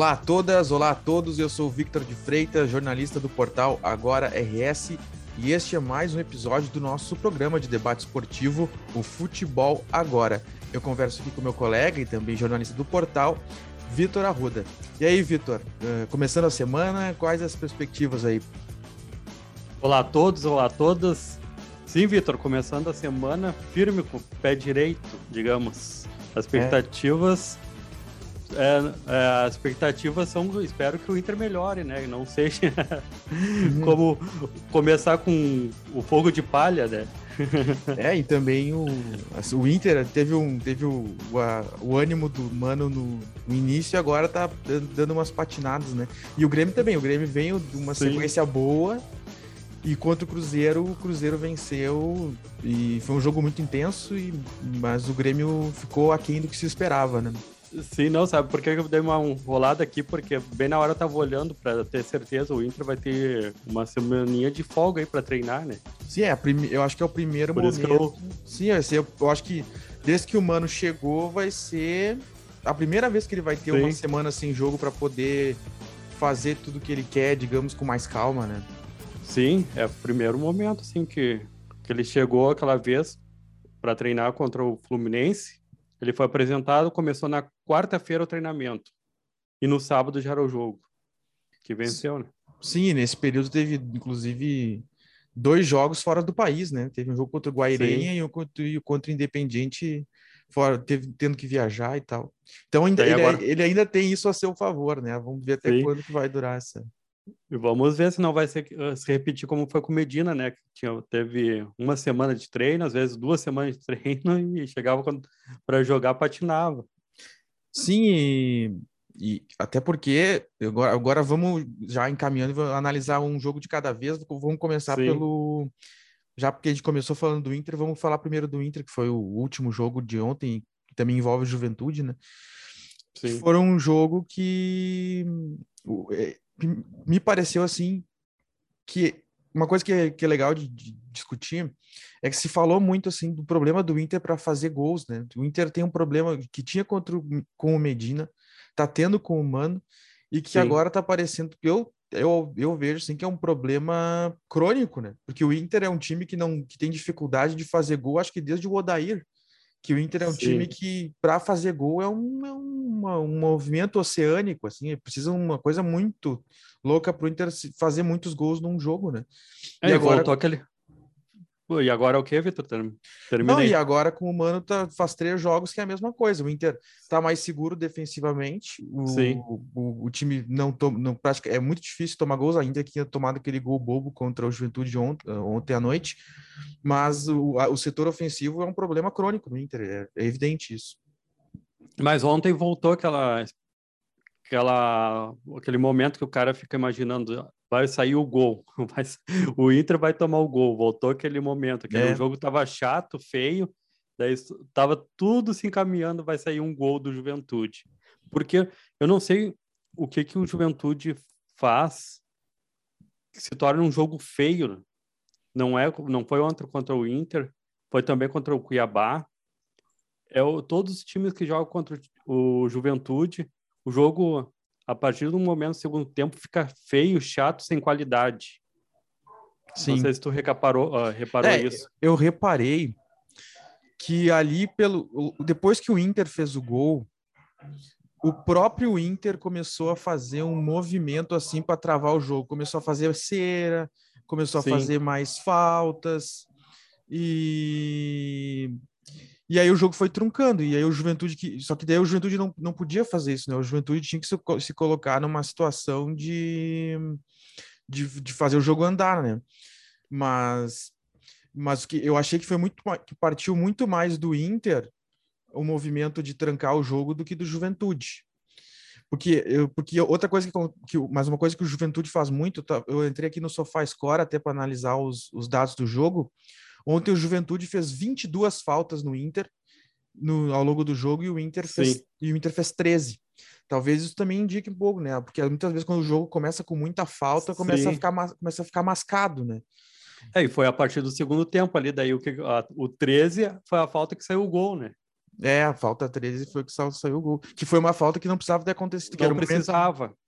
Olá a todas, olá a todos. Eu sou o Victor de Freitas, jornalista do portal Agora RS, e este é mais um episódio do nosso programa de debate esportivo, o Futebol Agora. Eu converso aqui com meu colega e também jornalista do portal, Vitor Arruda. E aí, Vitor, uh, começando a semana, quais as perspectivas aí? Olá a todos, olá a todas. Sim, Vitor, começando a semana firme com o pé direito, digamos. As expectativas. É é, é, as expectativas são, espero que o Inter melhore, né? Não seja uhum. como começar com o fogo de palha, né? é, e também o, assim, o Inter teve, um, teve o, o, a, o ânimo do Mano no, no, início e agora tá dando umas patinadas, né? E o Grêmio também, o Grêmio veio de uma Sim. sequência boa e contra o Cruzeiro, o Cruzeiro venceu e foi um jogo muito intenso, e, mas o Grêmio ficou aquém do que se esperava, né? Sim, não, sabe por que eu dei uma rolada aqui? Porque bem na hora eu tava olhando para ter certeza, o Inter vai ter uma semaninha de folga aí para treinar, né? Sim, é, eu acho que é o primeiro por momento. Eu... Sim, vai ser, eu acho que desde que o Mano chegou, vai ser a primeira vez que ele vai ter Sim. uma semana sem jogo para poder fazer tudo que ele quer, digamos, com mais calma, né? Sim, é o primeiro momento, assim, que, que ele chegou aquela vez para treinar contra o Fluminense ele foi apresentado, começou na quarta-feira o treinamento. E no sábado já era o jogo. Que venceu, né? Sim, nesse período teve, inclusive, dois jogos fora do país, né? Teve um jogo contra o Guairenha e um contra, e contra o Independiente fora, teve, tendo que viajar e tal. Então ainda, ele, agora... ele, ainda tem isso a seu favor, né? Vamos ver até Sim. quando que vai durar essa. E vamos ver se não vai ser, eh, se repetir como foi com Medina, né? Que tinha, teve uma semana de treino, às vezes duas semanas de treino, e chegava para jogar, patinava. Sim, e, e, até porque agora, agora vamos já encaminhando e analisar um jogo de cada vez. Vamos começar Sim. pelo. Já porque a gente começou falando do Inter, vamos falar primeiro do Inter, que foi o último jogo de ontem, que também envolve Juventude, né? Sim. Que foi um jogo que é, me pareceu assim que uma coisa que é, que é legal de, de, discutir é que se falou muito assim do problema do Inter para fazer gols, né? O Inter tem um problema que tinha contra o, com o Medina, tá tendo com o Mano e que Sim. agora tá aparecendo eu eu, eu vejo assim que é um problema crônico, né? Porque o Inter é um time que não que tem dificuldade de fazer gol, acho que desde o Odair que o Inter é um Sim. time que para fazer gol é um, é uma, um movimento oceânico, assim, precisa uma coisa muito louca para o Inter fazer muitos gols num jogo, né? É, e agora voltou aquele. E agora é o que, Vitor? Terminei. Não, e agora com o Mano tá, faz três jogos que é a mesma coisa. O Inter tá mais seguro defensivamente. O, Sim. O, o, o time não, toma, não prática, é muito difícil tomar gols, ainda que tinha tomado aquele gol bobo contra o Juventude ontem, ontem à noite. Mas o, o setor ofensivo é um problema crônico no Inter, é, é evidente isso. Mas ontem voltou aquela, aquela, aquele momento que o cara fica imaginando, vai sair o gol, vai, o Inter vai tomar o gol. Voltou aquele momento, aquele é. jogo tava chato, feio, daí tava tudo se encaminhando, vai sair um gol do Juventude. Porque eu não sei o que que o Juventude faz que se torna um jogo feio. Não é, não foi ontem contra o Inter, foi também contra o Cuiabá. É o, todos os times que jogam contra o Juventude, o jogo a partir do momento do segundo tempo fica feio, chato, sem qualidade. Sim. Não sei se tu reparou, uh, reparou é, isso. Eu reparei que ali pelo depois que o Inter fez o gol, o próprio Inter começou a fazer um movimento assim para travar o jogo, começou a fazer cera, começou Sim. a fazer mais faltas e e aí o jogo foi truncando, e aí o Juventude que. Só que daí o Juventude não, não podia fazer isso, né? O Juventude tinha que se, se colocar numa situação de, de, de, fazer o jogo andar, né? Mas, mas que eu achei que foi muito que partiu muito mais do Inter o movimento de trancar o jogo do que do Juventude. Porque, eu, porque outra coisa que, que, mais uma coisa que o Juventude faz muito, tá, eu entrei aqui no Sofá Score até para analisar os, os dados do jogo. Ontem o Juventude fez 22 faltas no Inter no, ao longo do jogo e o Inter fez, e o Inter fez 13. Talvez isso também indique um pouco, né? Porque muitas vezes quando o jogo começa com muita falta, começa a ficar começa a ficar mascado, né? É, e foi a partir do segundo tempo ali, daí o que a, o 13 foi a falta que saiu o gol, né? É, a falta 13 foi que saiu o gol. Que foi uma falta que não precisava ter acontecido. Não precisava. Momento...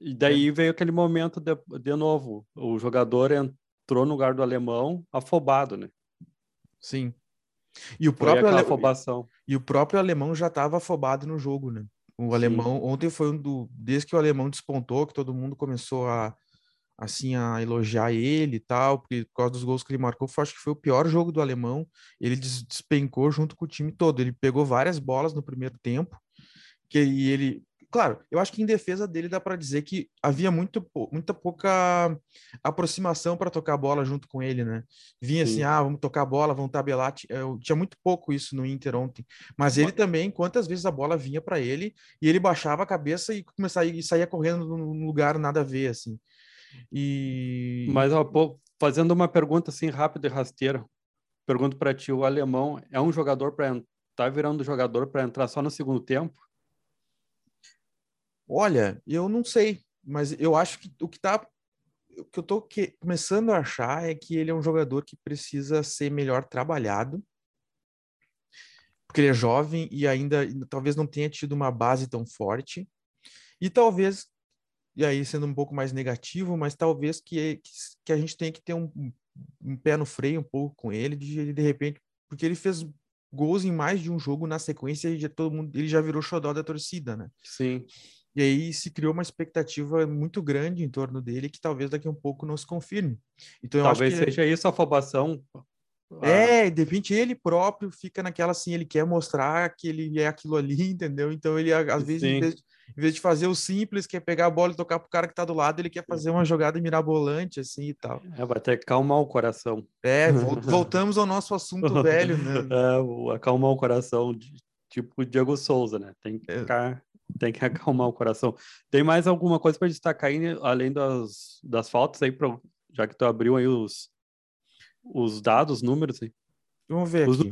E daí é. veio aquele momento de, de novo. O jogador entrou no lugar do alemão afobado, né? Sim. E o próprio ale... afobação. E o próprio alemão já estava afobado no jogo, né? O Sim. alemão ontem foi um do desde que o alemão despontou que todo mundo começou a assim a elogiar ele e tal, porque por causa dos gols que ele marcou, foi, acho que foi o pior jogo do alemão. Ele despencou junto com o time todo. Ele pegou várias bolas no primeiro tempo, que ele Claro, eu acho que em defesa dele dá para dizer que havia muito, muita pouca aproximação para tocar a bola junto com ele, né? Vinha assim, Sim. assim, ah, vamos tocar a bola, vamos tabelar. Eu, tinha muito pouco isso no Inter ontem. Mas ele também, quantas vezes a bola vinha para ele e ele baixava a cabeça e começava e saía correndo num lugar nada a ver, assim. E mas ó, fazendo uma pergunta assim rápida e rasteira, pergunto para ti, o alemão é um jogador para tá virando jogador para entrar só no segundo tempo? Olha, eu não sei, mas eu acho que o que tá o que eu tô que, começando a achar é que ele é um jogador que precisa ser melhor trabalhado. Porque ele é jovem e ainda talvez não tenha tido uma base tão forte. E talvez, e aí sendo um pouco mais negativo, mas talvez que, que a gente tenha que ter um, um pé no freio um pouco com ele, de, de repente, porque ele fez gols em mais de um jogo na sequência e já todo mundo, ele já virou xodó da torcida, né? Sim. E aí se criou uma expectativa muito grande em torno dele que talvez daqui a um pouco não se confirme. Então, talvez que... seja isso a afobação. É, de repente ele próprio fica naquela assim, ele quer mostrar que ele é aquilo ali, entendeu? Então ele às vezes em vez, de, em vez, de, fazer o simples, que é pegar a bola e tocar pro cara que tá do lado, ele quer fazer uma jogada mirabolante assim e tal. É, vai ter que acalmar o coração. É, voltamos ao nosso assunto velho, né? É, acalmar o coração, tipo Diego Souza, né? Tem que é. ficar tem que acalmar o coração. Tem mais alguma coisa para destacar aí, além das, das faltas aí, pra, já que tu abriu aí os, os dados, os números aí? Vamos ver os, aqui.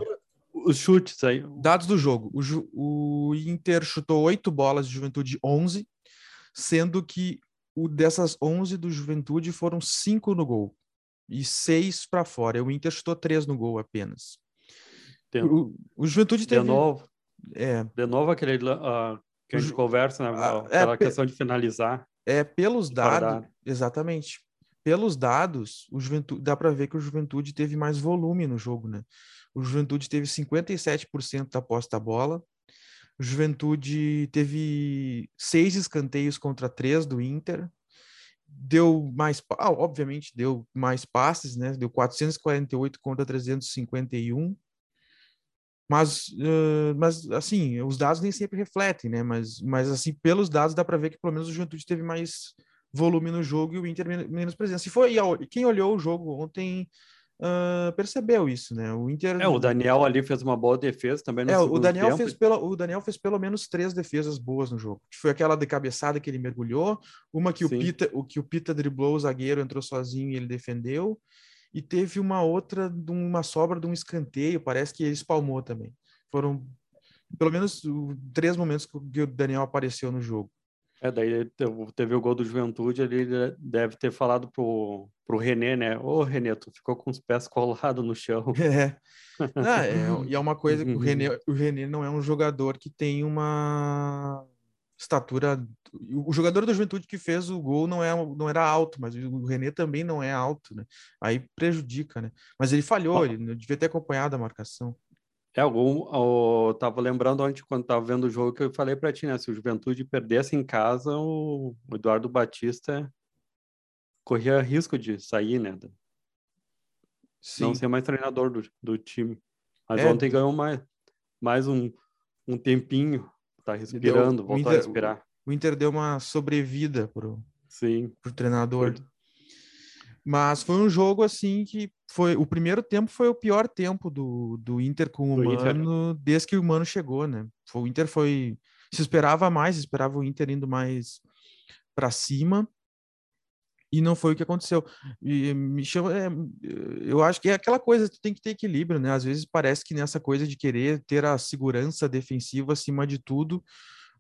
os chutes aí. Dados do jogo. O, o Inter chutou oito bolas de Juventude, 11, sendo que o dessas 11 do Juventude foram cinco no gol e seis para fora. O Inter chutou três no gol apenas. Tem... O, o Juventude teve... De novo. É. De novo aquele uh, que a gente conversa, né? Ah, é, questão de finalizar. É, pelos dados, exatamente. Pelos dados, o Juventude, dá para ver que o Juventude teve mais volume no jogo, né? O Juventude teve 57% da posse da bola. O Juventude teve seis escanteios contra três do Inter. Deu mais, ah, obviamente deu mais passes, né? Deu 448 contra 351 mas, uh, mas assim, os dados nem sempre refletem, né? Mas, mas assim, pelos dados dá para ver que pelo menos o Juventude teve mais volume no jogo e o Inter menos presença. Se foi quem olhou o jogo ontem uh, percebeu isso, né? O Inter. É, o Daniel ali fez uma boa defesa também. No é, o Daniel tempo. fez pelo, o Daniel fez pelo menos três defesas boas no jogo. Foi aquela de cabeçada que ele mergulhou, uma que o Pita, o que o Pita driblou o zagueiro entrou sozinho e ele defendeu e teve uma outra, uma sobra de um escanteio, parece que ele espalmou também. Foram pelo menos três momentos que o Daniel apareceu no jogo. É, daí teve o gol do Juventude, ele deve ter falado pro, pro René, né? Ô, René, tu ficou com os pés colados no chão. É. Ah, é. E é uma coisa que o René, o René não é um jogador que tem uma estatura. O jogador da Juventude que fez o gol não, é, não era alto, mas o René também não é alto, né? Aí prejudica, né? Mas ele falhou, ele devia ter acompanhado a marcação. É, algum, eu tava lembrando ontem, quando tava vendo o jogo, que eu falei para ti, né? Se o Juventude perdesse em casa, o Eduardo Batista corria risco de sair, né? Sim. Não ser mais treinador do, do time. Mas é. ontem ganhou mais, mais um, um tempinho tá respirando, voltou Inter, a respirar. O Inter deu uma sobrevida pro, Sim. pro treinador. Foi. Mas foi um jogo assim que foi o primeiro tempo foi o pior tempo do, do Inter com o do Mano Inter. desde que o Mano chegou, né? O Inter foi se esperava mais, esperava o Inter indo mais para cima e não foi o que aconteceu. E me chama, é, eu acho que é aquela coisa, tu tem que ter equilíbrio, né? Às vezes parece que nessa coisa de querer ter a segurança defensiva acima de tudo,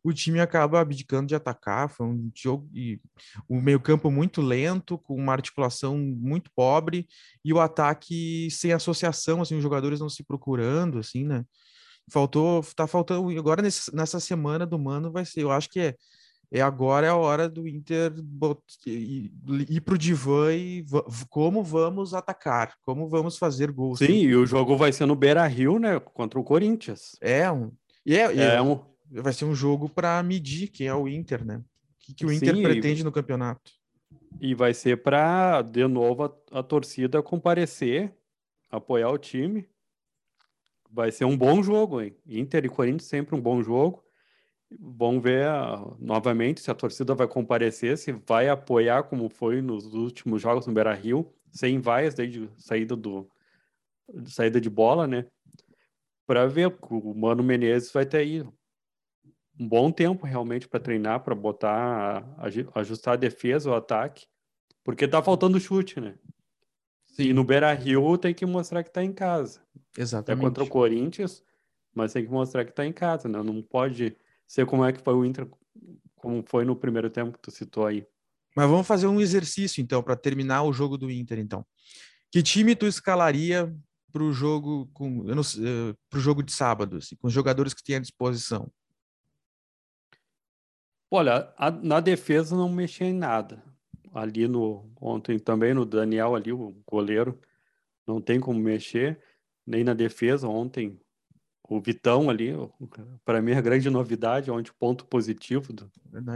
o time acaba abdicando de atacar. Foi um jogo e o meio-campo muito lento, com uma articulação muito pobre, e o ataque sem associação, assim, os jogadores não se procurando, assim, né? Faltou, tá faltando. Agora nesse, nessa semana do Mano vai ser. Eu acho que é, é agora é a hora do Inter ir, ir pro divã e como vamos atacar, como vamos fazer gols. Sim, e o jogo vai ser no Beira Rio, né? Contra o Corinthians. É, um, e é, é, é um... vai ser um jogo para medir quem é o Inter, né? O que, que o Inter Sim, pretende e... no campeonato. E vai ser para, de novo, a, a torcida comparecer, apoiar o time vai ser um bom jogo, hein? Inter e Corinthians sempre um bom jogo. Vamos ver uh, novamente se a torcida vai comparecer, se vai apoiar como foi nos últimos jogos no Beira Rio, sem vaias desde saída do saída de bola, né? Para ver o Mano Menezes vai ter aí um bom tempo realmente para treinar, para botar, ajustar a defesa, o ataque, porque tá faltando chute, né? Sim. E no Beira Rio tem que mostrar que tá em casa. Exatamente. É contra o Corinthians, mas tem que mostrar que tá em casa, né? Não pode ser como é que foi o Inter, como foi no primeiro tempo que tu citou aí. Mas vamos fazer um exercício, então, para terminar o jogo do Inter, então. Que time tu escalaria para o jogo com não, uh, pro jogo de sábado, assim, com os jogadores que tem à disposição? Olha, a, na defesa não mexi em nada. Ali no ontem também no Daniel ali o goleiro não tem como mexer nem na defesa ontem o Vitão ali, para mim a grande novidade, onde o ponto positivo do,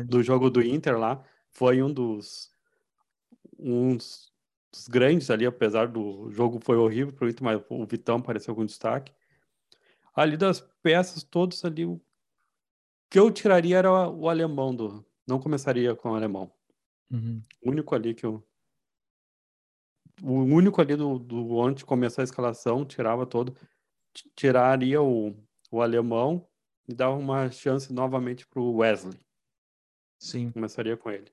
do jogo do Inter lá foi um dos um dos grandes ali, apesar do jogo foi horrível para o Inter, mas o Vitão pareceu com destaque. Ali das peças todos ali, o que eu tiraria era o alemão do, não começaria com o alemão. Uhum. O único ali que eu o único ali do, do antes de começar a escalação, tirava todo, tiraria o, o alemão e dava uma chance novamente para o Wesley. Sim. Começaria com ele.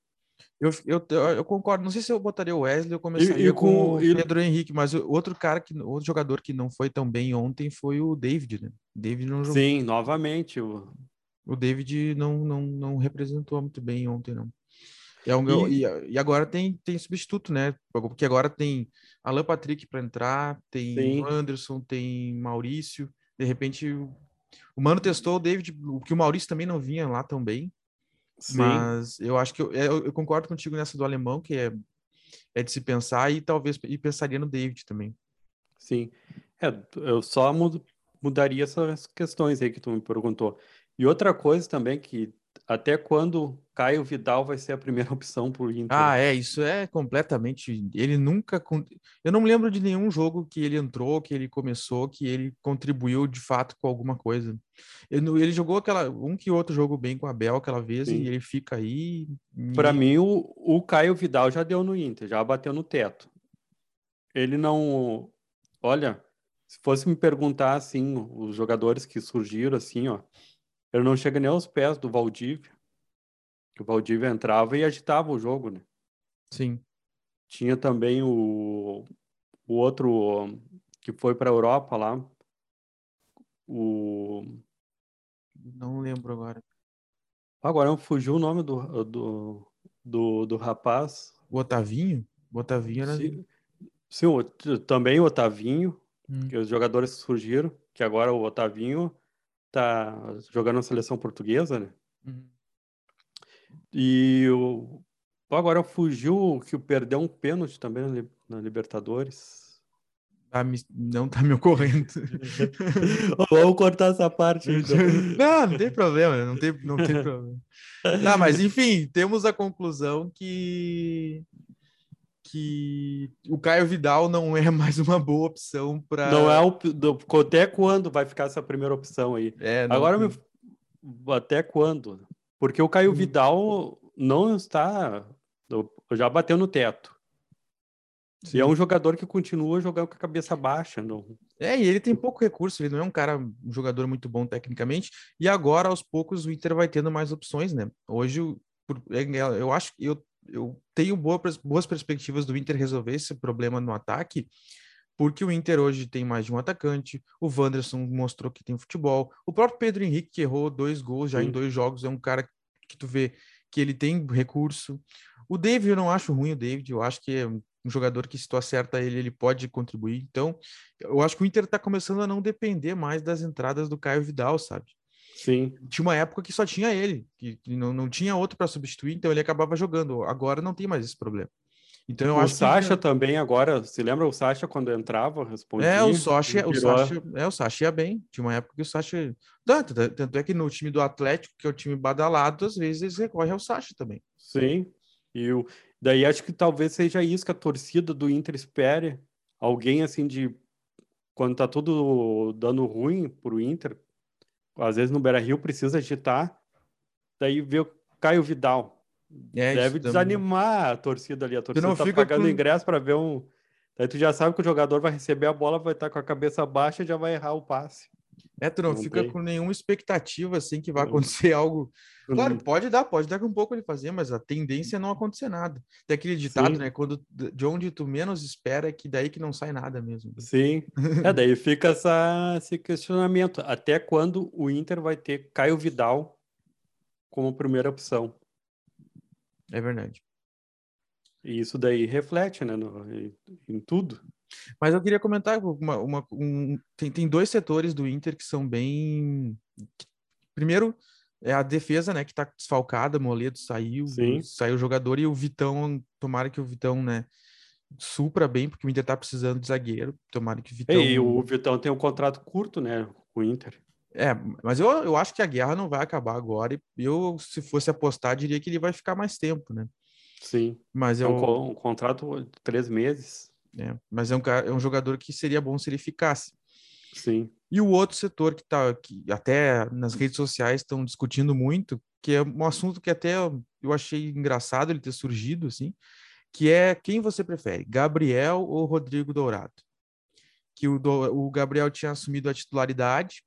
Eu, eu, eu, concordo. Não sei se eu botaria o Wesley ou começaria e, e com, o Pedro e... Henrique, mas outro cara que outro jogador que não foi tão bem ontem foi o David, né? David não jogou. Sim, novamente o o David não, não, não representou muito bem ontem não. É um, e, e, agora tem, tem substituto, né? Porque agora tem Alan Patrick para entrar, tem Sim. Anderson, tem Maurício. De repente, o, Mano testou o David, o que o Maurício também não vinha lá tão bem. Sim. Mas eu acho que eu, eu, eu, concordo contigo nessa do alemão, que é, é de se pensar, e talvez e pensaria no David também. Sim. É, eu só mudaria essas questões aí que tu me perguntou. E outra coisa também que até quando Caio Vidal vai ser a primeira opção por Inter. Ah, é, isso é completamente. Ele nunca. Eu não me lembro de nenhum jogo que ele entrou, que ele começou, que ele contribuiu de fato com alguma coisa. Ele, ele jogou aquela um que outro jogo bem com a Bel aquela vez Sim. e ele fica aí. Para mim, o, o Caio Vidal já deu no Inter, já bateu no teto. Ele não. Olha, se fosse me perguntar assim, os jogadores que surgiram assim, ó ele não chega nem aos pés do Valdívia. O Valdívia entrava e agitava o jogo, né? Sim. Tinha também o, o outro que foi para a Europa lá. O. Não lembro agora. Agora fugiu o nome do, do, do, do rapaz. O Otavinho? O Otavinho era. Sim, sim o, também o Otavinho, hum. que os jogadores surgiram, que agora o Otavinho tá jogando na seleção portuguesa, né? Uhum. E o agora fugiu que o perdeu um pênalti também na, na Libertadores. Ah, me... não tá me ocorrendo. Vamos cortar essa parte. Então. Não, não tem problema, não tem, não tem problema. Não, mas enfim, temos a conclusão que que o Caio Vidal não é mais uma boa opção para. Não é o. Até quando vai ficar essa primeira opção aí? É, não... Agora, me, até quando? Porque o Caio hum. Vidal não está. Já bateu no teto. Sim. E é um jogador que continua jogando com a cabeça baixa. Não... É, e ele tem pouco recurso, ele não é um cara, um jogador muito bom tecnicamente. E agora, aos poucos, o Inter vai tendo mais opções, né? Hoje, é, eu acho que eu eu tenho boa, boas perspectivas do Inter resolver esse problema no ataque, porque o Inter hoje tem mais de um atacante, o Wanderson mostrou que tem futebol, o próprio Pedro Henrique, que errou dois gols já Sim. em dois jogos, é um cara que tu vê que ele tem recurso. O David, eu não acho ruim o David, eu acho que é, um jogador que se tu acerta ele, ele pode contribuir. Então, eu acho que o Inter está começando a não depender mais das entradas do Caio Vidal, sabe? Sim. Tinha uma época que só tinha ele, que, que não, não tinha outro para substituir, então ele acabava jogando. Agora não tem mais esse problema. Então eu o acho Sacha que... também agora, se lembra o Sacha quando entrava, respondia? É, o Sacha, o Sacha, é, o Sacha ia bem. Tinha uma época que o Sacha tanto, tanto é que no time do Atlético, que é o time badalado, às vezes eles recorrem ao Sacha também. Sim. E o daí acho que talvez seja isso que a torcida do Inter espere, alguém assim de quando tá tudo dando ruim pro Inter, às vezes no Beira-Rio precisa agitar, daí vê o Caio Vidal, é, Deve desanimar também. a torcida ali. A torcida não tá fica pagando com... ingresso para ver um. Daí tu já sabe que o jogador vai receber a bola, vai estar com a cabeça baixa e já vai errar o passe. É, tu não, não fica tem. com nenhuma expectativa assim que vai acontecer algo. Claro, pode dar, pode dar com um pouco ele fazer, mas a tendência é não acontecer nada. Tem aquele ditado, Sim. né? Quando de onde tu menos espera é que daí que não sai nada mesmo. Sim. é, daí fica essa, esse questionamento. Até quando o Inter vai ter Caio Vidal como primeira opção? É verdade. E isso daí reflete, né, no, em, em tudo. Mas eu queria comentar uma, uma um, tem, tem dois setores do Inter que são bem. Primeiro é a defesa, né, que tá desfalcada, Moledo saiu, Sim. saiu o jogador e o Vitão, tomara que o Vitão, né, supra bem, porque o Inter tá precisando de zagueiro, tomara que o Vitão... E o Vitão tem um contrato curto, né, com o Inter. É, mas eu, eu acho que a guerra não vai acabar agora. E eu, se fosse apostar, diria que ele vai ficar mais tempo, né? Sim. Mas é um, um contrato de três meses. É, mas é um, é um jogador que seria bom se ele ficasse. Sim. E o outro setor que tá que até nas redes sociais estão discutindo muito, que é um assunto que até eu achei engraçado ele ter surgido assim, que é quem você prefere, Gabriel ou Rodrigo Dourado? Que o, o Gabriel tinha assumido a titularidade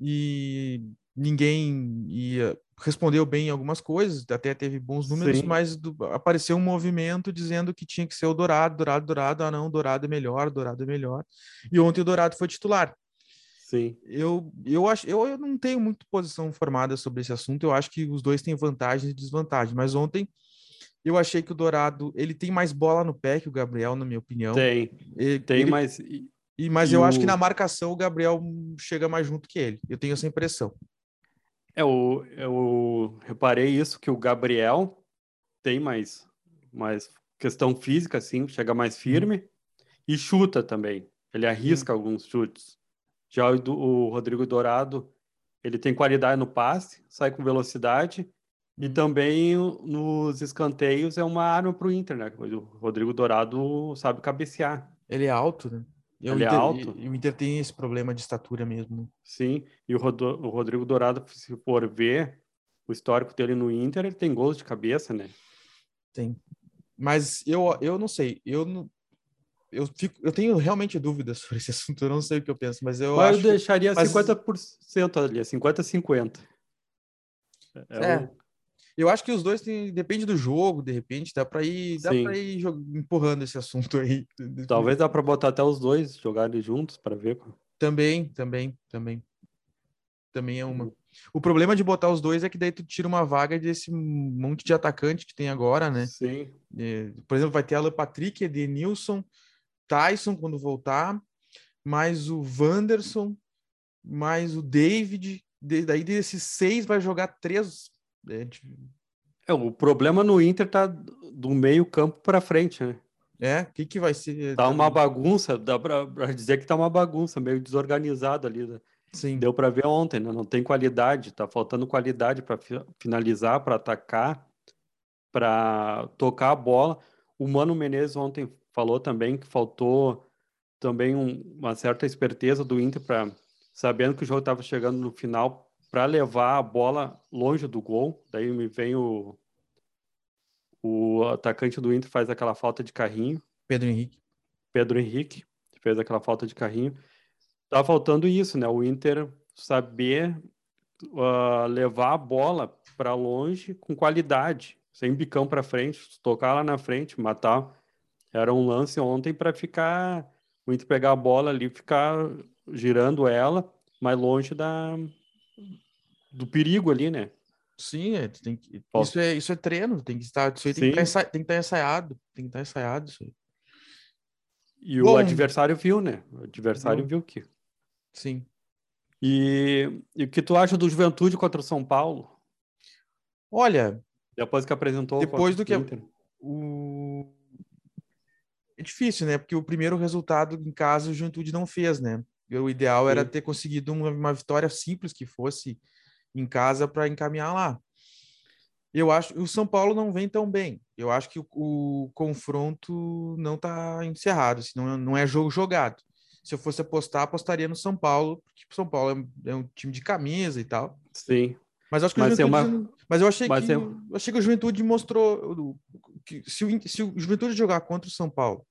e ninguém ia, respondeu bem algumas coisas, até teve bons números, Sim. mas do, apareceu um movimento dizendo que tinha que ser o Dourado, Dourado, Dourado, ah não, Dourado é melhor, Dourado é melhor. E ontem o Dourado foi titular. Sim. Eu, eu acho, eu, eu não tenho muito posição formada sobre esse assunto, eu acho que os dois têm vantagens e desvantagens, mas ontem eu achei que o Dourado, ele tem mais bola no pé que o Gabriel, na minha opinião. Tem. Ele, tem, ele, mas e, mas e eu o... acho que na marcação o Gabriel chega mais junto que ele. Eu tenho essa impressão. É, eu, eu reparei isso, que o Gabriel tem mais, mais questão física, assim, chega mais firme uhum. e chuta também. Ele arrisca uhum. alguns chutes. Já o, o, Rodrigo Dourado, ele tem qualidade no passe, sai com velocidade e uhum. também nos escanteios é uma arma para o Inter, né? O Rodrigo Dourado sabe cabecear. Ele é alto, né? Eu ele é alto. E o Inter tem esse problema de estatura mesmo. Sim, e o, o Rodrigo Dourado, se for ver o histórico dele no Inter, ele tem gols de cabeça, né? Tem. Mas eu, eu não sei, eu não, eu, fico, eu tenho realmente dúvidas sobre esse assunto, eu não sei o que eu penso, mas eu mas acho... Eu deixaria mas... 50% ali, 50-50. É, é, eu acho que os dois têm, depende do jogo, de repente, dá para ir, dá para ir empurrando esse assunto aí. Talvez dá para botar até os dois jogarem juntos para ver. Também, também, também. Também é uma. O problema de botar os dois é que daí tu tira uma vaga desse monte de atacante que tem agora, né? Sim. É, por exemplo, vai ter Alan Patrick, Edenilson, Tyson quando voltar, mais o Wanderson, mais o David. Daí desses seis vai jogar três é, é, o problema no Inter tá do meio campo para frente, né? É, o que, que vai ser? Tá uma bagunça, dá para dizer que tá uma bagunça, meio desorganizado ali. Né? Sim. Deu para ver ontem, né? Não tem qualidade, tá faltando qualidade para finalizar, para atacar, para tocar a bola. O Mano Menezes ontem falou também que faltou também um, uma certa esperteza do Inter para sabendo que o jogo estava chegando no final para levar a bola longe do gol. Daí me vem o, o atacante do Inter faz aquela falta de carrinho. Pedro Henrique. Pedro Henrique fez aquela falta de carrinho. Tá faltando isso, né? O Inter saber uh, levar a bola para longe com qualidade, sem bicão para frente, tocar lá na frente, matar. Era um lance ontem para ficar o Inter pegar a bola ali, ficar girando ela mais longe da, do perigo ali, né? Sim, é, tem que, isso, é, isso é treino, tem que estar, isso aí tem que estar, tem que estar ensaiado, tem que estar ensaiado isso aí. E Bom, o adversário viu, né? O adversário viu, que. Sim. E, e o que tu acha do Juventude contra o São Paulo? Olha. Depois que apresentou. Depois do que. O... É difícil, né? Porque o primeiro resultado em casa o Juventude não fez, né? O ideal Sim. era ter conseguido uma, uma vitória simples que fosse em casa para encaminhar lá. Eu acho que o São Paulo não vem tão bem. Eu acho que o, o confronto não está encerrado, assim, não, é, não é jogo jogado. Se eu fosse apostar, apostaria no São Paulo, porque o São Paulo é, é um time de camisa e tal. Sim. Mas, acho que mas, Juventude, é uma... mas eu achei mas que eu achei que o Juventude mostrou que se o, se o Juventude jogar contra o São Paulo,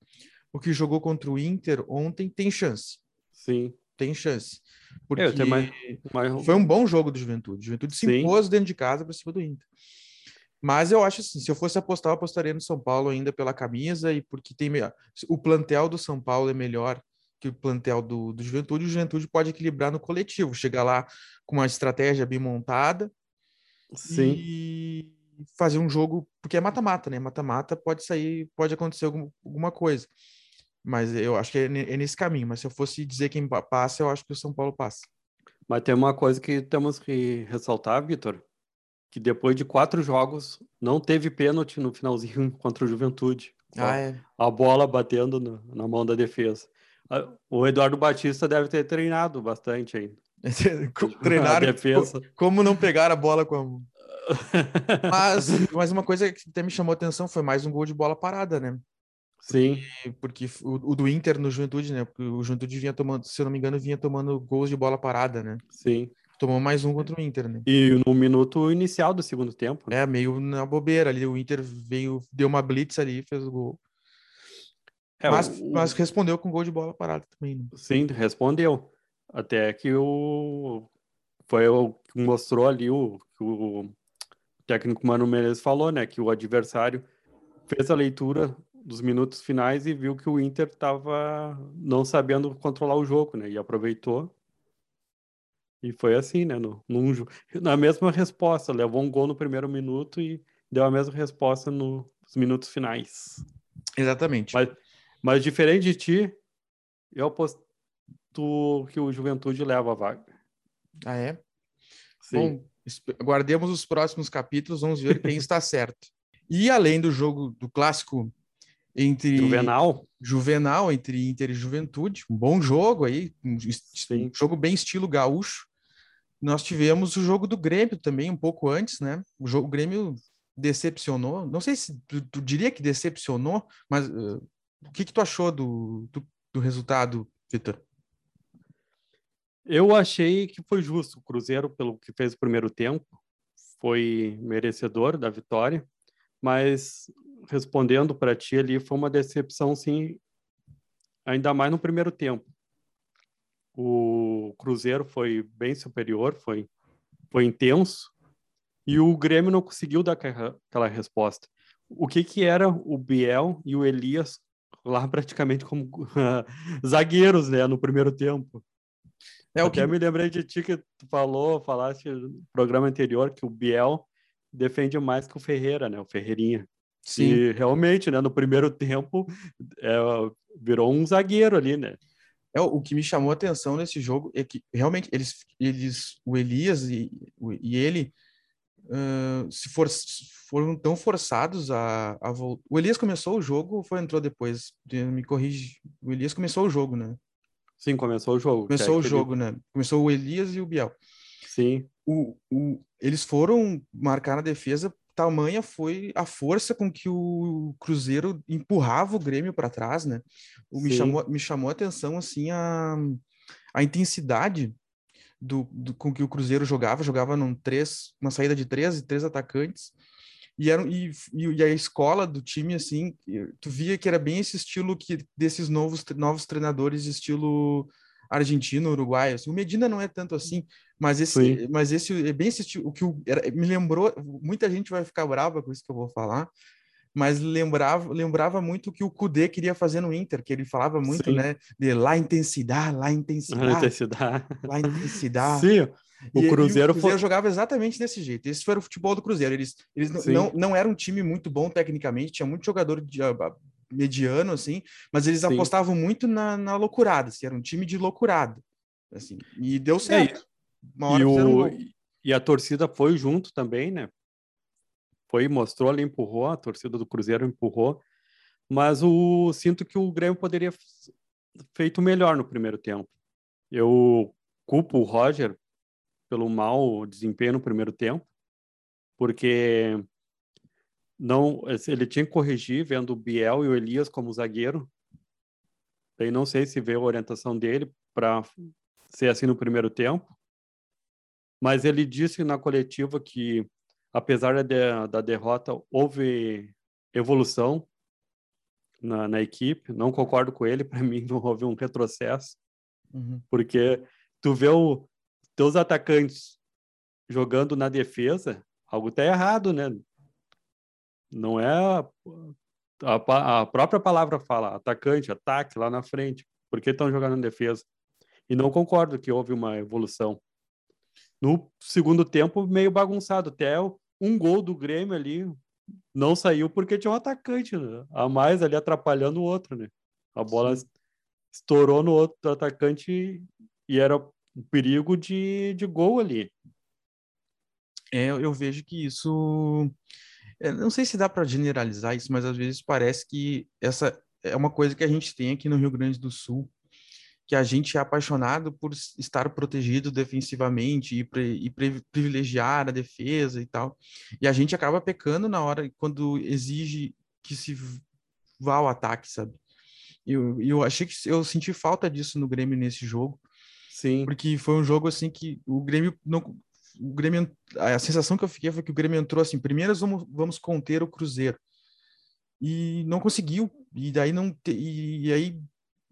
o que jogou contra o Inter ontem tem chance. Sim. Tem chance. Porque é, mais, mais... foi um bom jogo do Juventude. Juventude se Sim. impôs dentro de casa para cima do Inter. Mas eu acho assim, se eu fosse apostar, eu apostaria no São Paulo ainda pela camisa e porque tem o plantel do São Paulo é melhor que o plantel do, do Juventude. O Juventude pode equilibrar no coletivo, chegar lá com uma estratégia bem montada Sim. e fazer um jogo, porque é mata-mata, né? Mata-mata pode sair, pode acontecer algum, alguma coisa. Mas eu acho que é, é, nesse caminho. Mas se eu fosse dizer quem passa, eu acho que o São Paulo passa. Mas tem uma coisa que temos que ressaltar, Vitor, que depois de quatro jogos não teve pênalti no finalzinho contra o Juventude. Ah, é. A bola batendo no, na mão da defesa. O Eduardo Batista deve ter treinado bastante ainda. Treinar como não pegar a bola com a mão. Mas, mas uma coisa que até me chamou a atenção foi mais um gol de bola parada, né? Sim. Porque, porque o, o, do Inter no Juventude, né? Porque o Juventude vinha tomando, se eu não me engano, vinha tomando gols de bola parada, né? Sim. Tomou mais um contra o Inter, né? E no minuto inicial do segundo tempo. Né? É, meio na bobeira ali. O Inter veio, deu uma blitz ali fez o gol. É, mas, o... mas respondeu com gol de bola parada também. Né? Sim, respondeu. Até que o. Foi o que mostrou ali o que o técnico Mano Menezes falou, né? Que o adversário fez a leitura dos minutos finais e viu que o Inter estava não sabendo controlar o jogo, né? E aproveitou. E foi assim, né? No, num, na mesma resposta, levou um gol no primeiro minuto e deu a mesma resposta nos minutos finais. Exatamente. Mas, mas diferente de ti, eu aposto que o Juventude leva a vaga. Ah, é? Sim. Bom, guardemos os próximos capítulos, vamos ver quem está certo. E além do jogo do clássico entre Juvenal, Juvenal entre Inter e Juventude, um bom jogo aí, um, um jogo bem estilo gaúcho. Nós tivemos o jogo do Grêmio também um pouco antes, né? O jogo o Grêmio decepcionou. Não sei se tu, tu diria que decepcionou, mas uh, o que que tu achou do, do, do resultado, Vitor? Eu achei que foi justo. O Cruzeiro, pelo que fez o primeiro tempo, foi merecedor da vitória, mas respondendo para ti ali, foi uma decepção, sim, ainda mais no primeiro tempo. O Cruzeiro foi bem superior, foi, foi intenso, e o Grêmio não conseguiu dar aquela resposta. O que que era o Biel e o Elias lá praticamente como zagueiros, né, no primeiro tempo? É o Até que... me lembrei de ti que tu falou, falaste no programa anterior que o Biel defende mais que o Ferreira, né? O Ferreirinha. Sim. E realmente, né, no primeiro tempo, é, virou um zagueiro ali, né? É, o que me chamou a atenção nesse jogo é que realmente eles, eles o Elias e, e ele uh, se for, foram tão forçados a, a voltar. O Elias começou o jogo ou foi entrou depois? Me corrige. O Elias começou o jogo, né? Sim, começou o jogo. Começou o jogo, ele... né? Começou o Elias e o Biel. Sim. O, o, eles foram marcar na defesa tamanha foi a força com que o Cruzeiro empurrava o Grêmio para trás, né? O, me, chamou, me chamou a atenção, assim, a, a intensidade do, do, com que o Cruzeiro jogava, jogava num três, uma saída de três e três atacantes, e, era, e, e a escola do time, assim, tu via que era bem esse estilo que desses novos, novos treinadores, estilo argentino, uruguaio. Assim. O Medina não é tanto assim, mas esse, mas esse é bem esse o que o, era, me lembrou. Muita gente vai ficar brava com isso que eu vou falar, mas lembrava, lembrava muito o que o Kudê queria fazer no Inter, que ele falava muito, Sim. né, de lá intensidade, lá intensidade, intensidade, lá intensidade. Sim. O e, Cruzeiro, e o Cruzeiro foi... jogava exatamente desse jeito. Esse foi o futebol do Cruzeiro. Eles, eles não, não eram um time muito bom tecnicamente, tinha muito jogador de, mediano, assim, mas eles Sim. apostavam muito na, na loucurada, assim, era um time de loucurada. Assim, e deu certo. É, e, o, um e a torcida foi junto também, né? Foi, mostrou ali, empurrou, a torcida do Cruzeiro empurrou, mas o sinto que o Grêmio poderia feito melhor no primeiro tempo. Eu culpo o Roger pelo mau desempenho no primeiro tempo, porque não ele tinha que corrigir vendo o Biel e o Elias como zagueiro. Daí não sei se veio a orientação dele para ser assim no primeiro tempo. Mas ele disse na coletiva que apesar da, da derrota houve evolução na, na equipe. Não concordo com ele, para mim não houve um retrocesso, uhum. porque tu vê os teus atacantes jogando na defesa, algo está errado, né? Não é a, a, a, própria palavra fala atacante, ataque lá na frente, porque estão jogando na defesa. E não concordo que houve uma evolução. No segundo tempo, meio bagunçado, até um gol do Grêmio ali, não saiu porque tinha um atacante né? a mais ali atrapalhando o outro, né? A bola Sim. estourou no outro atacante e era um perigo de, de gol ali. É, eu vejo que isso. Eu não sei se dá para generalizar isso, mas às vezes parece que essa é uma coisa que a gente tem aqui no Rio Grande do Sul, que a gente é apaixonado por estar protegido defensivamente e, pre, e pre, privilegiar a defesa e tal. E a gente acaba pecando na hora quando exige que se vá ao ataque, sabe? Eu, eu achei que eu senti falta disso no Grêmio nesse jogo. Sim. Porque foi um jogo assim que o Grêmio não o Grêmio a sensação que eu fiquei foi que o Grêmio entrou assim, primeiro vamos, vamos conter o Cruzeiro. E não conseguiu. E daí não e, e aí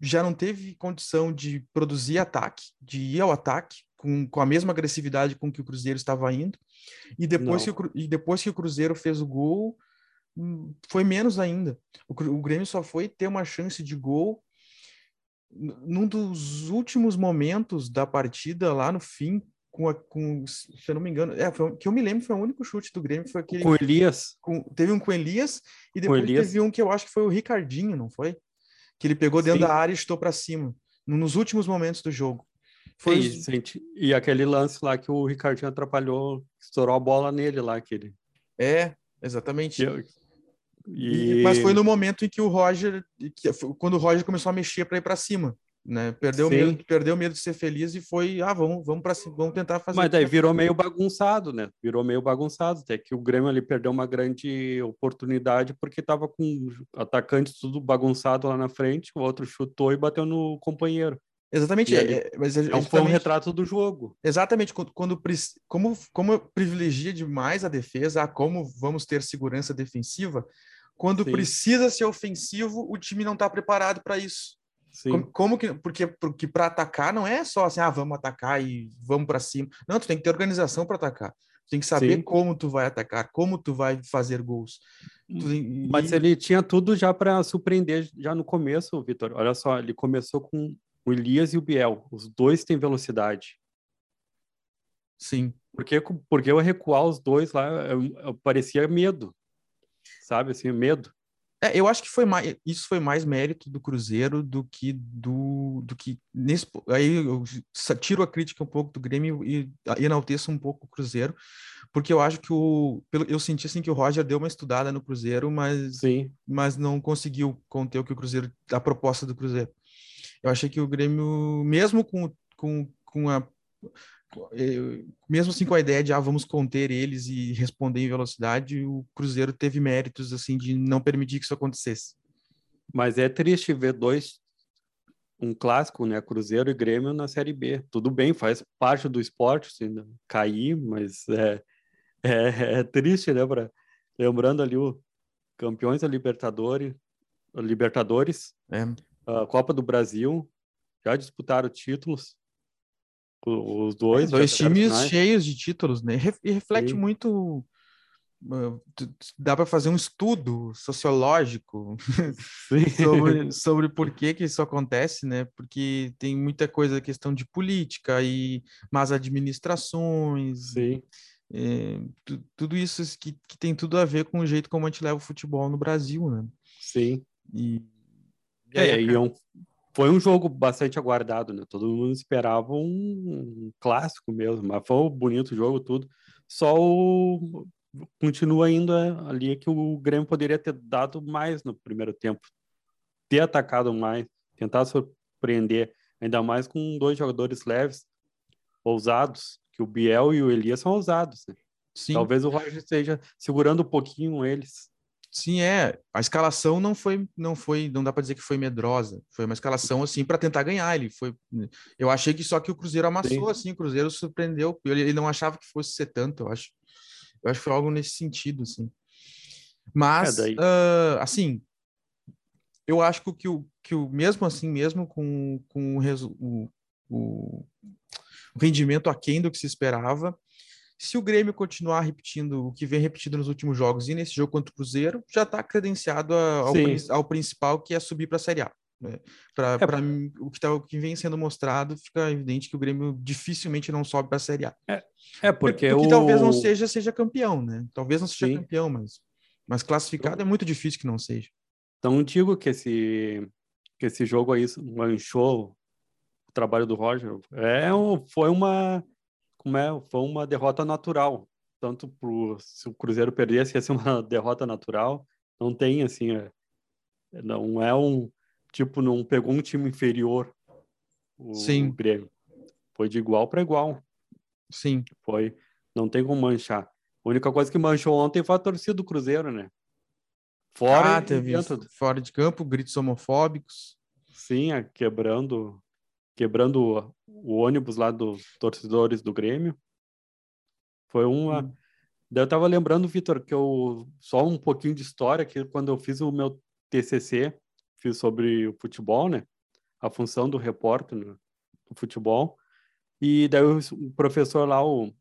já não teve condição de produzir ataque, de ir ao ataque com, com a mesma agressividade com que o Cruzeiro estava indo. E depois, que o, e depois que o Cruzeiro fez o gol, hum, foi menos ainda. O, o Grêmio só foi ter uma chance de gol num dos últimos momentos da partida, lá no fim, com, com se eu não me engano, é, foi, que eu me lembro foi o único chute do Grêmio, foi aquele... Com Elias? Com, teve um com Elias, e depois Elias. teve um que eu acho que foi o Ricardinho, não foi? que ele pegou dentro Sim. da área e estou para cima, nos últimos momentos do jogo. Foi isso, e aquele lance lá que o Ricardinho atrapalhou, estourou a bola nele lá, aquele. É, exatamente. E... E, mas foi no momento em que o Roger, que, quando o Roger começou a mexer para ir para cima né? Perdeu o medo, perdeu medo de ser feliz e foi, ah, vamos, vamos para vamos tentar fazer. Mas daí virou meio bagunçado, né? Virou meio bagunçado, até que o Grêmio ali perdeu uma grande oportunidade porque estava com atacantes tudo bagunçado lá na frente, o outro chutou e bateu no companheiro. Exatamente, é, é, mas é, é foi um retrato do jogo. Exatamente, quando, quando como como privilegia demais a defesa, ah, como vamos ter segurança defensiva, quando Sim. precisa ser ofensivo, o time não está preparado para isso. Como, como, que. Porque, porque para atacar não é só assim, ah, vamos atacar e vamos para cima. Não, tu tem que ter organização para atacar. Tu tem que saber Sim. como tu vai atacar, como tu vai fazer gols. Tu, e... Mas ele tinha tudo já para surpreender já no começo, Vitor. Olha só, ele começou com o Elias e o Biel. Os dois têm velocidade. Sim. Porque, porque eu recuar os dois lá, eu, eu parecia medo. Sabe, assim, medo. É, eu acho que foi mais, isso foi mais mérito do Cruzeiro do que do, do que nesse aí eu tiro a crítica um pouco do Grêmio e enalteço um pouco o Cruzeiro, porque eu acho que o eu senti assim que o Roger deu uma estudada no Cruzeiro, mas Sim. mas não conseguiu conter o que o Cruzeiro a proposta do Cruzeiro. Eu achei que o Grêmio mesmo com com, com a mesmo assim com a ideia de ah, vamos conter eles e responder em velocidade, o Cruzeiro teve méritos assim de não permitir que isso acontecesse. Mas é triste ver dois um clássico, né, Cruzeiro e Grêmio na Série B. Tudo bem, faz parte do esporte, assim, né, cair, mas é, é, é triste, né, pra, lembrando ali o campeões da Libertadores, Libertadores, é. a Copa do Brasil, já disputaram títulos, os dois. É, dois times cheios de títulos, né? E reflete Sim. muito dá para fazer um estudo sociológico sobre, sobre por que, que isso acontece, né? Porque tem muita coisa, questão de política e más administrações. Sim. É, tudo isso que, que tem tudo a ver com o jeito como a gente leva o futebol no Brasil, né? Sim. E, e aí, é, é um, foi um jogo bastante aguardado, né? Todo mundo esperava um, um clássico mesmo, mas foi um bonito jogo, tudo. Só o continua ainda ali que o Grêmio poderia ter dado mais no primeiro tempo, ter atacado mais, tentar surpreender, ainda mais com dois jogadores leves, ousados, que o Biel e o Elias são ousados. Né? Sim. Talvez o Roger esteja segurando um pouquinho eles. Sim, é. A escalação não foi, não foi, não dá para dizer que foi medrosa. Foi uma escalação assim para tentar ganhar. Ele foi. Eu achei que só que o Cruzeiro amassou Sim. assim. O Cruzeiro surpreendeu. Ele, ele não achava que fosse ser tanto. Eu acho. Eu acho que foi algo nesse sentido, assim. Mas, é uh, assim, eu acho que o, que o mesmo assim, mesmo com, com o, o, o rendimento aquém do que se esperava, se o Grêmio continuar repetindo o que vem repetido nos últimos jogos e nesse jogo contra o Cruzeiro, já está credenciado a, ao, ao, principal, que é subir para a Série A. Né? Para é, o que, tá, o que vem sendo mostrado, fica evidente que o Grêmio dificilmente não sobe para a Série A. É, é porque, o... talvez não seja, seja campeão, né? Talvez não seja Sim. campeão, mas, mas classificado é muito difícil que não seja. Então digo que esse, que esse jogo aí manchou o trabalho do Roger. É, foi uma como é, foi uma derrota natural. Tanto pro, se o Cruzeiro perdesse, ia ser uma derrota natural. Não tem assim, é, não é um tipo, não pegou um time inferior o Sim. Grêmio. Foi de igual para igual. Sim. Foi, não tem como manchar. A única coisa que manchou ontem foi a torcida do Cruzeiro, né? Fora ah, teve fora de campo, gritos homofóbicos. Sim, é, quebrando quebrando o, ônibus lá dos torcedores do Grêmio. Foi uma hum. Daí eu tava lembrando, Vitor, que eu só um pouquinho de história que quando eu fiz o meu TCC, fiz sobre o futebol, né? A função do repórter no, futebol. E daí o, o professor lá o,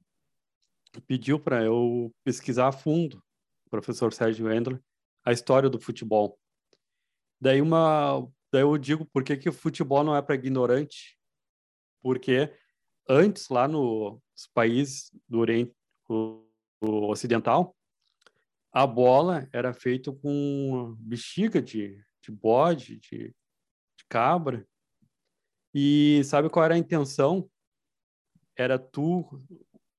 pediu para eu pesquisar a fundo, o professor Sérgio Endler, a história do futebol. Daí uma, daí eu digo por que, que o futebol não é para ignorante? Porque antes lá nos países do Oriente o, o Ocidental, a bola era feita com bexiga de de bode, de, de cabra. E sabe qual era a intenção? Era tu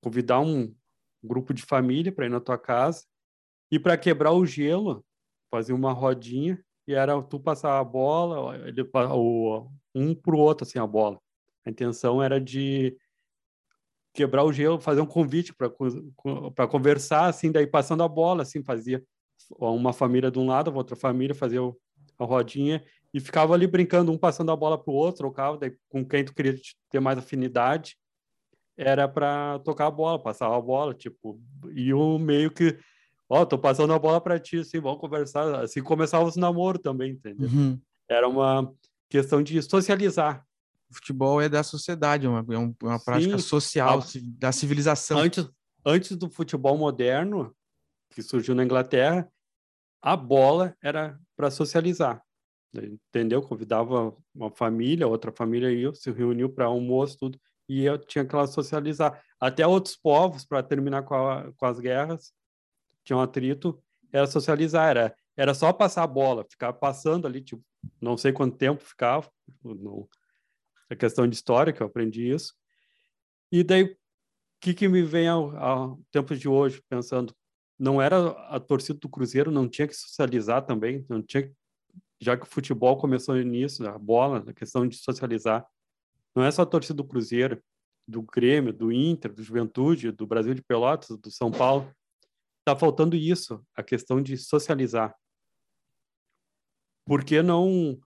convidar um grupo de família para ir na tua casa e para quebrar o gelo, fazer uma rodinha e era tu passar a bola, ele, o, um pro outro assim a bola. A intenção era de quebrar o gelo, fazer um convite para conversar assim, daí passando a bola assim fazia uma família de um lado, outra família fazia o, a rodinha e ficava ali brincando, um passando a bola para o outro, trocava, daí com quem tu queria ter mais afinidade, era para tocar a bola, passar a bola, tipo, e o meio que, ó, oh, tô passando a bola para ti, assim, vamos conversar, assim começava os namoros também, entendeu? Uhum. Era uma questão de socializar. O futebol é da sociedade, é uma, é uma prática Sim, social, a... da civilização. Antes, antes do futebol moderno, que surgiu na Inglaterra, a bola era para socializar. Entendeu? Convidava uma família, outra família ia, se reuniu para almoço, tudo, e eu tinha que socializar. Até outros povos, para terminar com, a, com, as guerras, tinha um atrito, era socializar, era, era só passar a bola, ficar passando ali, tipo, não sei quanto tempo ficava, não, é questão de história que eu aprendi isso. E daí, o que, que me vem ao, ao tempo de hoje, pensando, não era a torcida do Cruzeiro, não tinha que socializar também, não tinha já que o futebol começou nisso, a bola, a questão de socializar. Não é só a torcida do Cruzeiro, do Grêmio, do Inter, do Juventude, do Brasil de Pelotas, do São Paulo. Está faltando isso, a questão de socializar. Por que não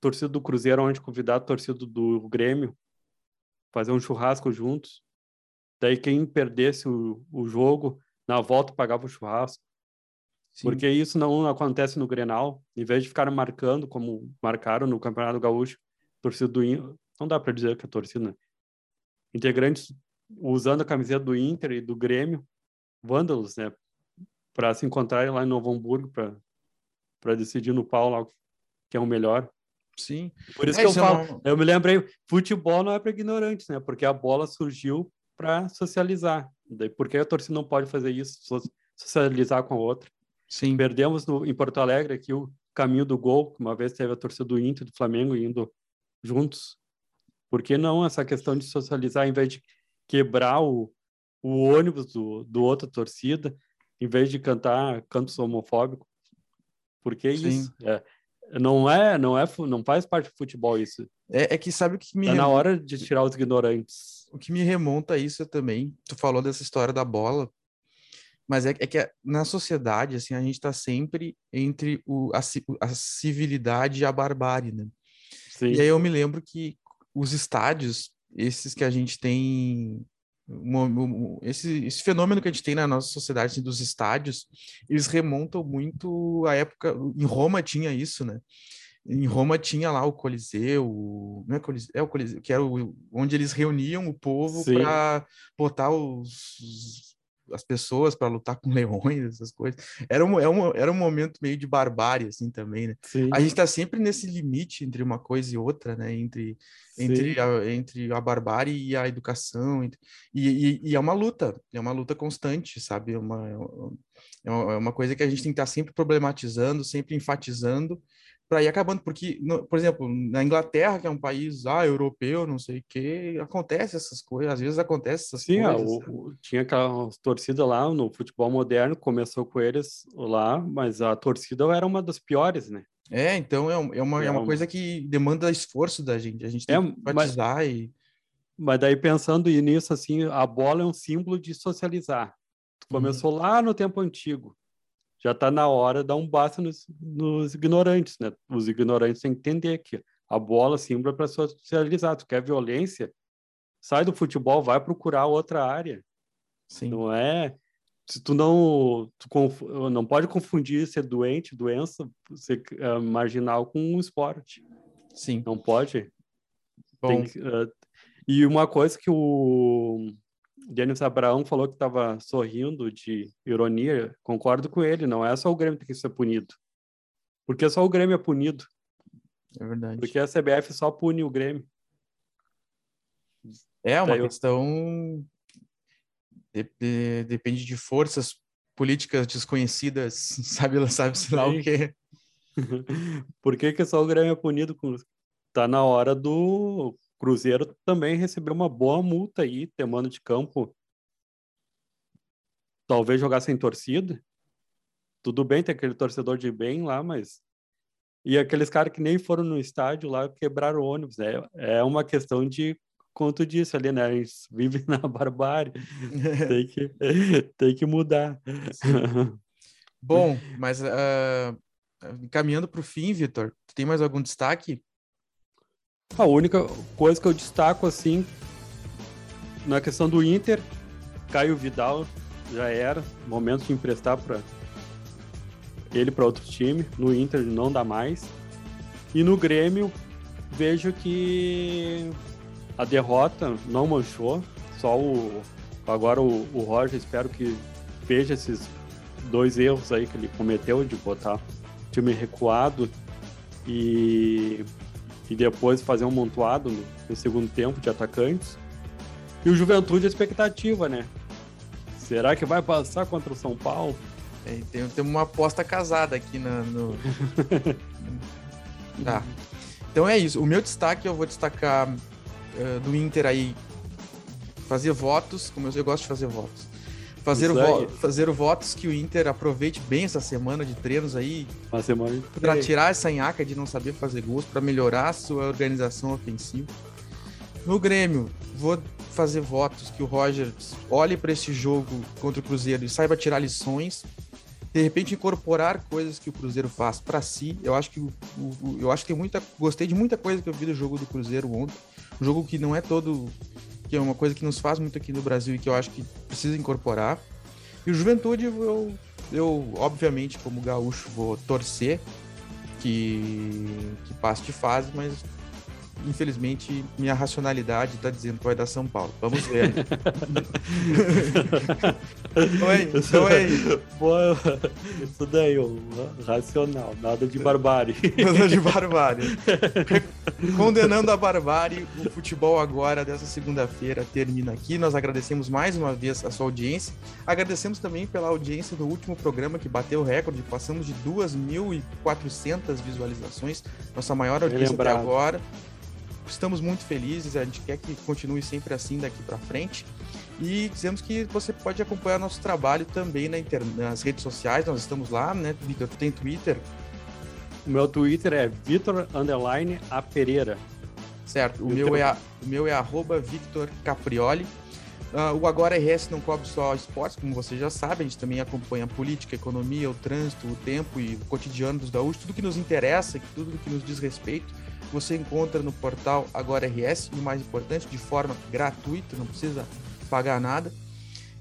torcida do Cruzeiro onde convidar a torcida do Grêmio fazer um churrasco juntos? Daí quem perdesse o, o jogo na volta pagava o churrasco. Sim. Porque isso não acontece no Grenal. Em vez de ficar marcando, como marcaram no Campeonato Gaúcho, torcida do Inter, não dá para dizer que é torcida, né? Integrantes usando a camiseta do Inter e do Grêmio, vândalos, né? Para se encontrarem lá em Novo Hamburgo para decidir no pau lá que é o melhor. Sim. Por isso é, que eu falo, não... eu me lembrei, futebol não é para ignorantes, né? Porque a bola surgiu para socializar. Daí por que a torcida não pode fazer isso, socializar com a outra? Sim. Perdemos no, em Porto Alegre aqui o caminho do gol, uma vez teve a torcida do Inter do Flamengo indo juntos. Por que não essa questão de socializar, em vez de quebrar o, o ônibus do, do outra torcida, em vez de cantar cantos homofóbicos? Por que Sim. isso? É, não é, não é, não faz parte do futebol isso. É, é que sabe o que me. É remonta... na hora de tirar os ignorantes. O que me remonta a isso também. Tu falou dessa história da bola, mas é, é que na sociedade, assim, a gente está sempre entre o, a, a, civilidade e a barbárie, né? Sim. E aí eu me lembro que os estádios, esses que a gente tem esse, esse, fenômeno que a gente tem na nossa sociedade assim, dos estádios, eles remontam muito à época. Em Roma tinha isso, né? Em Roma tinha lá o Coliseu, não é Coliseu, é o Coliseu, que era o, onde eles reuniam o povo para botar os, as pessoas para lutar com leões, essas coisas. Era um, era, é um, era um momento meio de barbárie, assim, também, né? Sim. A gente está sempre nesse limite entre uma coisa e outra, né? Entre, entre, a, entre a barbárie e a educação. Entre, e, e, e, é uma luta, é uma luta constante, sabe? É uma, é uma, é uma coisa que a gente tem que estar tá sempre problematizando, sempre enfatizando, para ir acabando, porque, no, por exemplo, na Inglaterra, que é um país ah, europeu, não sei o que, acontece essas coisas, às vezes acontece essas Sim, coisas. Sim, o, tinha aquela torcida lá no futebol moderno, começou com eles lá, mas a torcida era uma das piores, né? É, então é, é, uma, é, é uma coisa que demanda esforço da gente, a gente tem é, que batizar mas, e... Mas daí pensando nisso, assim, a bola é um símbolo de socializar. Uhum. Começou uhum. lá no tempo antigo já está na hora de dar um basta nos, nos, ignorantes, né? Os ignorantes têm que entender que a bola símbolo é para socializar. Tu quer violência? Sai do futebol, vai procurar outra área. Sim. Não é se tu não tu conf, não pode confundir ser doente, doença, ser uh, marginal com um esporte. Sim. Não pode. Bom. Que, uh, e uma coisa que o Denis Abraão falou que estava sorrindo de ironia. Concordo com ele, não é só o Grêmio que tem que ser punido. Porque só o Grêmio é punido. É verdade. Porque a CBF só pune o Grêmio. É uma Daí questão. De, depende de forças políticas desconhecidas, sabe, sabe se lá o quê. Por que, que só o Grêmio é punido? Com... Tá na hora do Cruzeiro também recebeu uma boa multa aí, temando de campo. Talvez jogar sem torcida. Tudo bem, tem aquele torcedor de bem lá, mas. E aqueles caras que nem foram no estádio lá quebraram o ônibus. É, é uma questão de, tu disse ali, né? A gente vive na barbárie. tem, que, tem que mudar. Bom, mas uh, caminhando para o fim, Vitor, tem mais algum destaque? A única coisa que eu destaco, assim, na questão do Inter, Caio Vidal já era, momento de emprestar para ele para outro time. No Inter não dá mais. E no Grêmio, vejo que a derrota não manchou, só o. Agora o, o Roger, espero que veja esses dois erros aí que ele cometeu de botar time recuado e e depois fazer um montuado no, no segundo tempo de atacantes. E o Juventude a expectativa, né? Será que vai passar contra o São Paulo? É, tem, tem uma aposta casada aqui na, no. tá. Então é isso. O meu destaque eu vou destacar uh, do Inter aí fazer votos, como eu, eu gosto de fazer votos. Fazer, o vo fazer o votos que o Inter aproveite bem essa semana de treinos aí. Uma semana Para tirar essa enhaca de não saber fazer gols, para melhorar a sua organização ofensiva. No Grêmio, vou fazer votos que o Roger olhe para esse jogo contra o Cruzeiro e saiba tirar lições. De repente incorporar coisas que o Cruzeiro faz para si. Eu acho que o, o, eu acho que tem muita, gostei de muita coisa que eu vi do jogo do Cruzeiro ontem. Um jogo que não é todo que é uma coisa que nos faz muito aqui no Brasil e que eu acho que precisa incorporar. E o Juventude, eu, eu obviamente, como gaúcho, vou torcer que, que passe de fase, mas infelizmente, minha racionalidade está dizendo que vai dar São Paulo. Vamos ver. então é, é Boa, isso daí, racional, nada de barbárie. Nada de barbárie. Condenando a barbárie, o futebol agora dessa segunda-feira termina aqui. Nós agradecemos mais uma vez a sua audiência. Agradecemos também pela audiência do último programa que bateu o recorde. Passamos de 2.400 visualizações, nossa maior audiência até agora. Estamos muito felizes, a gente quer que continue sempre assim daqui para frente. E dizemos que você pode acompanhar nosso trabalho também na nas redes sociais, nós estamos lá, né, Vitor? Tu tem Twitter? O meu Twitter é Vitor Underline A Pereira. Certo, o meu, é o meu é arroba Victor Caprioli. Uh, o Agora RS não cobre só esportes, como você já sabe, a gente também acompanha a política, a economia, o trânsito, o tempo e o cotidiano dos gaúchos, tudo que nos interessa, tudo que nos diz respeito você encontra no portal Agora RS e o mais importante, de forma gratuita, não precisa pagar nada.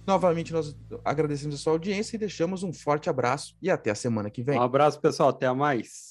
Novamente, nós agradecemos a sua audiência e deixamos um forte abraço e até a semana que vem. Um abraço, pessoal. Até mais.